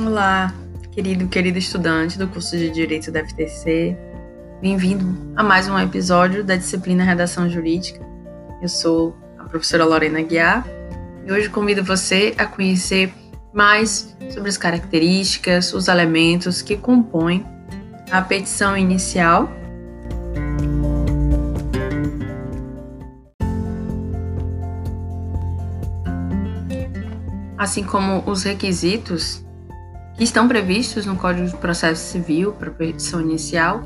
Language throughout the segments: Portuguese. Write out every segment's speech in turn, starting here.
Olá, querido, querida estudante do curso de Direito da FTC. Bem-vindo a mais um episódio da disciplina Redação Jurídica. Eu sou a professora Lorena Guiar e hoje convido você a conhecer mais sobre as características, os elementos que compõem a petição inicial assim como os requisitos que estão previstos no Código de Processo Civil para petição inicial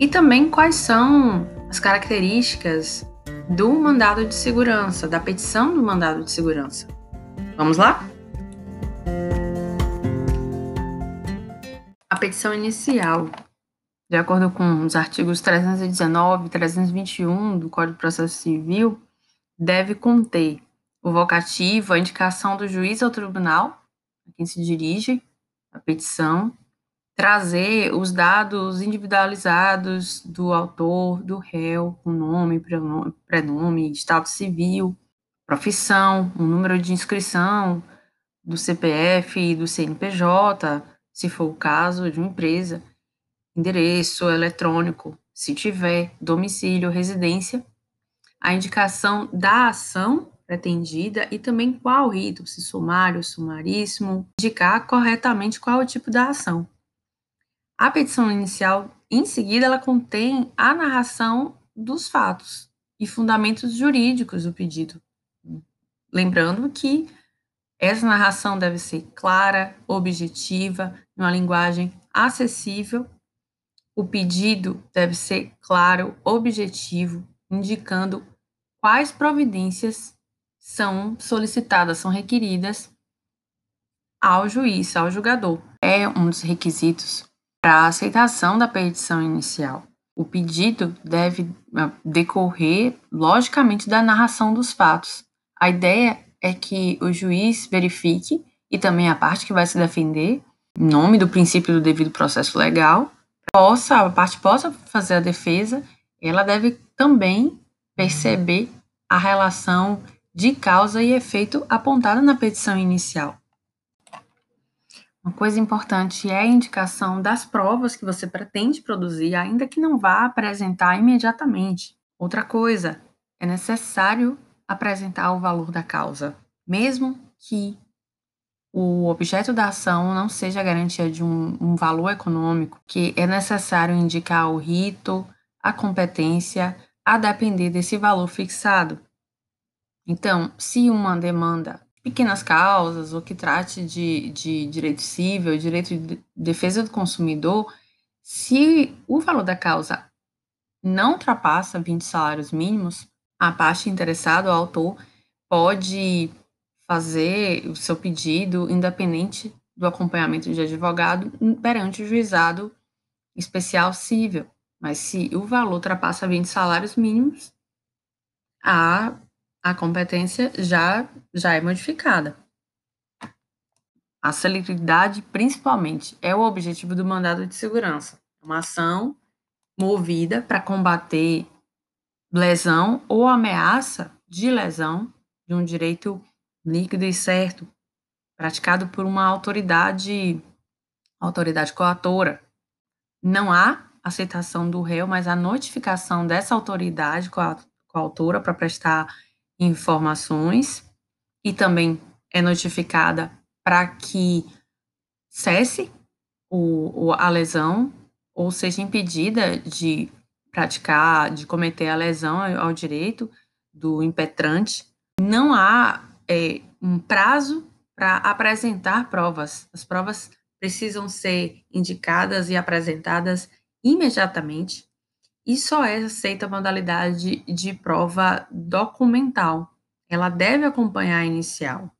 e também quais são as características do mandado de segurança, da petição do mandado de segurança. Vamos lá? A petição inicial, de acordo com os artigos 319 e 321 do Código de Processo Civil, deve conter o vocativo, a indicação do juiz ao tribunal, a quem se dirige a petição, trazer os dados individualizados do autor, do réu, o nome, prenome, estado civil, profissão, o número de inscrição do CPF do CNPJ, se for o caso de uma empresa, endereço eletrônico, se tiver, domicílio, residência, a indicação da ação pretendida e também qual rito, se sumário, sumaríssimo, indicar corretamente qual é o tipo da ação. A petição inicial, em seguida, ela contém a narração dos fatos e fundamentos jurídicos do pedido. Lembrando que essa narração deve ser clara, objetiva, uma linguagem acessível. O pedido deve ser claro, objetivo, indicando quais providências são solicitadas, são requeridas ao juiz, ao julgador. É um dos requisitos para a aceitação da petição inicial. O pedido deve ah, decorrer, logicamente, da narração dos fatos. A ideia é que o juiz verifique, e também a parte que vai se defender, em nome do princípio do devido processo legal, possa, a parte possa fazer a defesa, ela deve também perceber a relação de causa e efeito apontada na petição inicial. Uma coisa importante é a indicação das provas que você pretende produzir, ainda que não vá apresentar imediatamente. Outra coisa, é necessário apresentar o valor da causa, mesmo que o objeto da ação não seja garantia de um, um valor econômico, que é necessário indicar o rito, a competência, a depender desse valor fixado. Então, se uma demanda pequenas causas ou que trate de, de direito civil, direito de defesa do consumidor, se o valor da causa não ultrapassa 20 salários mínimos, a parte interessada, o autor, pode fazer o seu pedido independente do acompanhamento de advogado perante o juizado especial civil. Mas se o valor ultrapassa 20 salários mínimos, a a competência já, já é modificada. A celeridade, principalmente, é o objetivo do mandado de segurança. Uma ação movida para combater lesão ou ameaça de lesão de um direito líquido e certo, praticado por uma autoridade, autoridade coatora. Não há aceitação do réu, mas a notificação dessa autoridade coautora para prestar informações e também é notificada para que cesse o, a lesão ou seja impedida de praticar, de cometer a lesão ao direito do impetrante. Não há é, um prazo para apresentar provas. As provas precisam ser indicadas e apresentadas imediatamente e só é aceita a modalidade de prova documental. Ela deve acompanhar a inicial.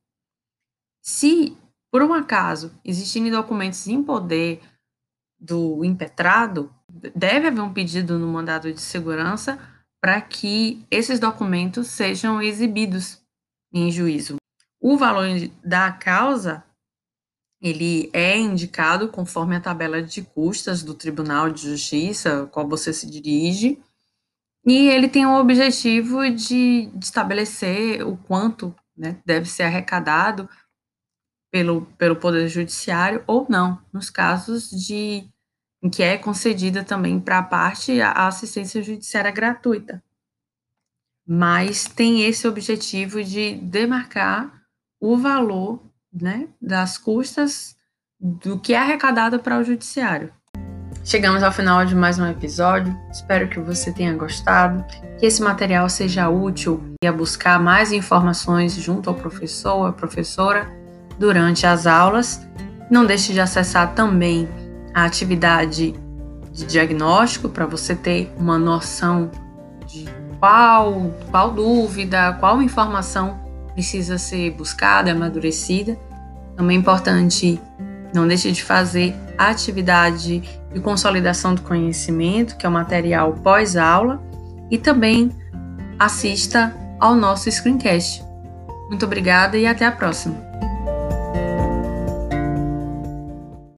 Se, por um acaso, existirem documentos em poder do impetrado, deve haver um pedido no mandado de segurança para que esses documentos sejam exibidos em juízo. O valor da causa ele é indicado conforme a tabela de custas do Tribunal de Justiça, qual você se dirige, e ele tem o objetivo de, de estabelecer o quanto né, deve ser arrecadado pelo, pelo Poder Judiciário ou não, nos casos de em que é concedida também para a parte a assistência judiciária gratuita. Mas tem esse objetivo de demarcar o valor né, das custas do que é arrecadado para o judiciário. Chegamos ao final de mais um episódio. Espero que você tenha gostado, que esse material seja útil e a buscar mais informações junto ao professor a professora durante as aulas. Não deixe de acessar também a atividade de diagnóstico para você ter uma noção de qual, qual dúvida, qual informação precisa ser buscada, amadurecida. Também é importante não deixe de fazer a atividade de consolidação do conhecimento, que é o material pós-aula, e também assista ao nosso screencast. Muito obrigada e até a próxima!